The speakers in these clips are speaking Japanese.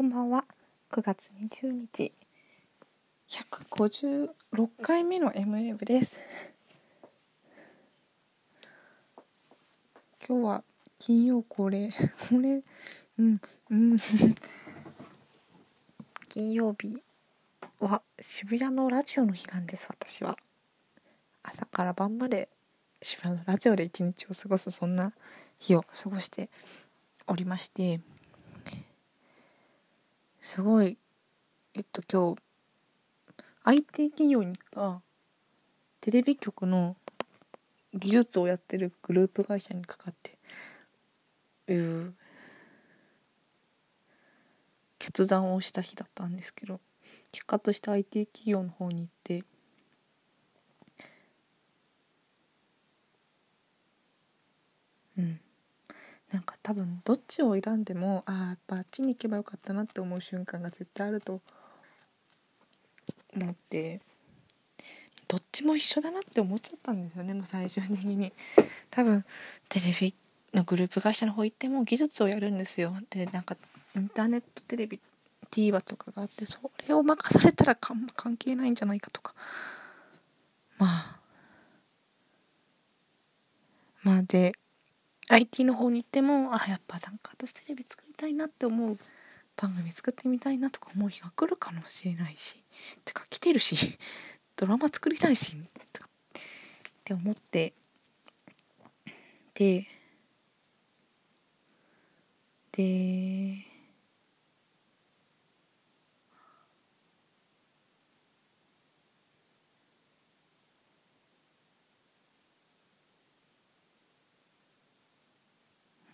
こんばんは。9月20日。156回目の MA 部です。今日は金曜恒例。これうん。うん。金曜日は渋谷のラジオの日なんです私は。朝から晩まで渋谷のラジオで一日を過ごすそんな日を過ごしておりまして。すごいえっと今日 IT 企業がテレビ局の技術をやってるグループ会社にかかっていう決断をした日だったんですけど結果として IT 企業の方に行ってうん。なんか多分どっちを選んでもああやっぱあっちに行けばよかったなって思う瞬間が絶対あると思ってどっちも一緒だなって思っちゃったんですよねもう最終的に。多分テレビのグループ会社の方行っても技術をやるんですよ。でなんかインターネットテレビ TVer とかがあってそれを任されたら関係ないんじゃないかとか。まあ。まあで IT の方に行ってもあやっぱなんか私テレビ作りたいなって思う番組作ってみたいなとか思う日が来るかもしれないしてか来てるし ドラマ作りたいしって思って。でで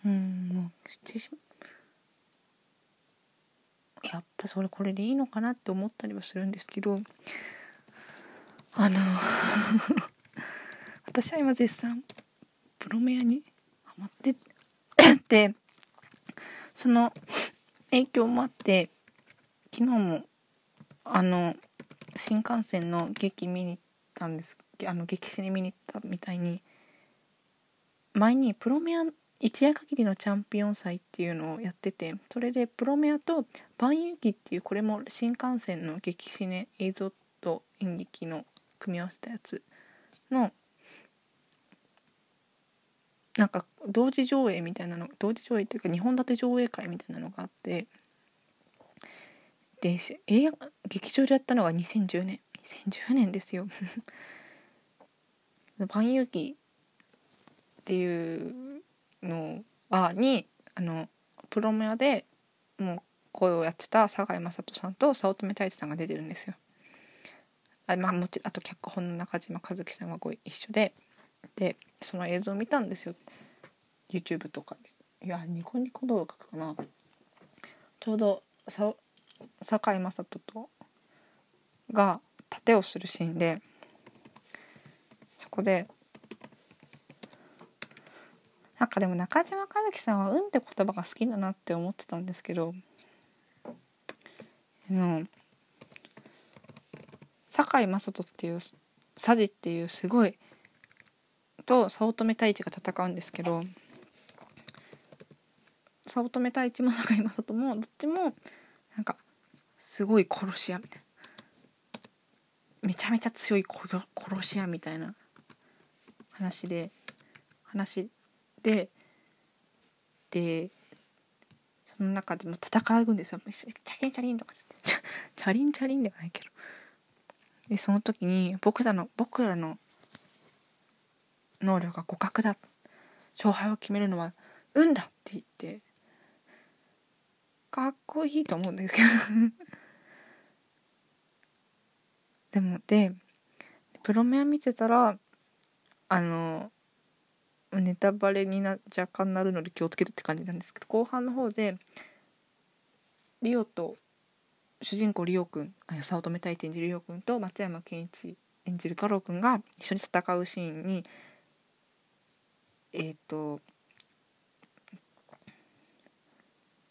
うんもうしてしやっぱそれこれでいいのかなって思ったりはするんですけど。あの私は今絶賛プロメアにハマっててその影響もあって昨日もあの新幹線の劇見に行ったんですあの劇誌に見に行ったみたいに前にプロメア一夜限りのチャンピオン祭っていうのをやっててそれでプロメアと「万遊記」っていうこれも新幹線の激シネ映像と演劇の組み合わせたやつのなんか同時上映みたいなの同時上映っていうか2本立て上映会みたいなのがあってで映画劇場でやったのが2010年2010年ですよ。万遊記っていうのはにあのプロメアでもう声をやってた堺雅人さんと早乙女太一さんが出てるんですよ。あまあもちあと脚本の中島和樹さんはご一緒ででその映像を見たんですよ。YouTube とかで。いやニコニコ動画かな。ちょうどさ堺雅人とが盾をするシーンでそこでなんかでも中島和樹さんは「うん」って言葉が好きだなって思ってたんですけどあの堺雅人っていう佐治っていうすごいと早乙女太一が戦うんですけど早乙女太一も堺雅人もどっちもなんかすごい殺し屋みたいなめちゃめちゃ強い殺し屋みたいな話で話ででその中でも戦うんですよ。チャリンチャリンとかつって。チャリンチャリンではないけど。でその時に僕らの僕らの能力が互角だ。勝敗を決めるのは運だって言ってかっこいいと思うんですけど。でもでプロメア見てたらあのネタバレにな若干なるので気をつけてって感じなんですけど後半の方でリオと主人公リオくん早乙女太一演じるリオくんと松山ケンイチ演じる太郎くんが一緒に戦うシーンにえっ、ー、と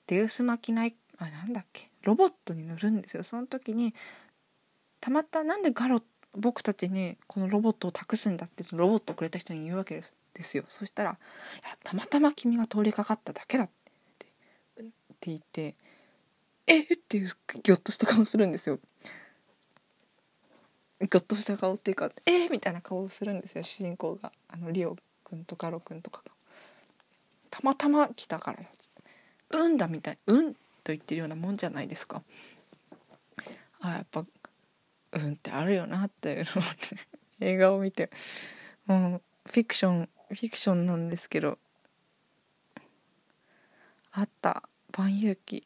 デウスマキナイあなんだっけロボットに乗るんですよ。その時にたまたなんでガロ僕たちにこのロボットを託すんだってそのロボットをくれた人に言うわけです。ですよそしたら「たまたま君が通りかかっただけだ」ってって言ってえっ!」っていうギョッとした顔するんですよ。ギョッとした顔っていうか「えー!」みたいな顔をするんですよ主人公があのリオくんとかロくんとかが。たまたま来たから「うんだ」みたい「うん」と言ってるようなもんじゃないですか。あやっぱ「うん」ってあるよなっていうのを、ね、映画を見てもうフィクションフィクションなんですけどあった「万有記」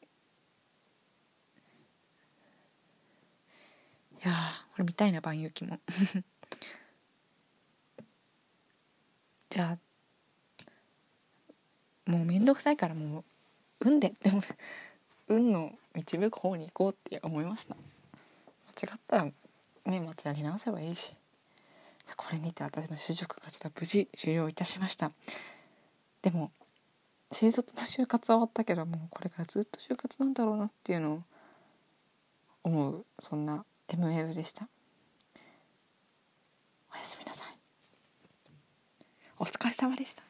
いやこれ見たいな「万有記」も。じゃあもうめんどくさいからもう運ででも運の導く方に行こうって思いました。間違ったらねまたやり直せばいいし。これにて私の就職活動無事終了いたしました。でも新卒の就活は終わったけどもうこれからずっと就活なんだろうなっていうのを思うそんな ML でした。おやすみなさい。お疲れ様でした。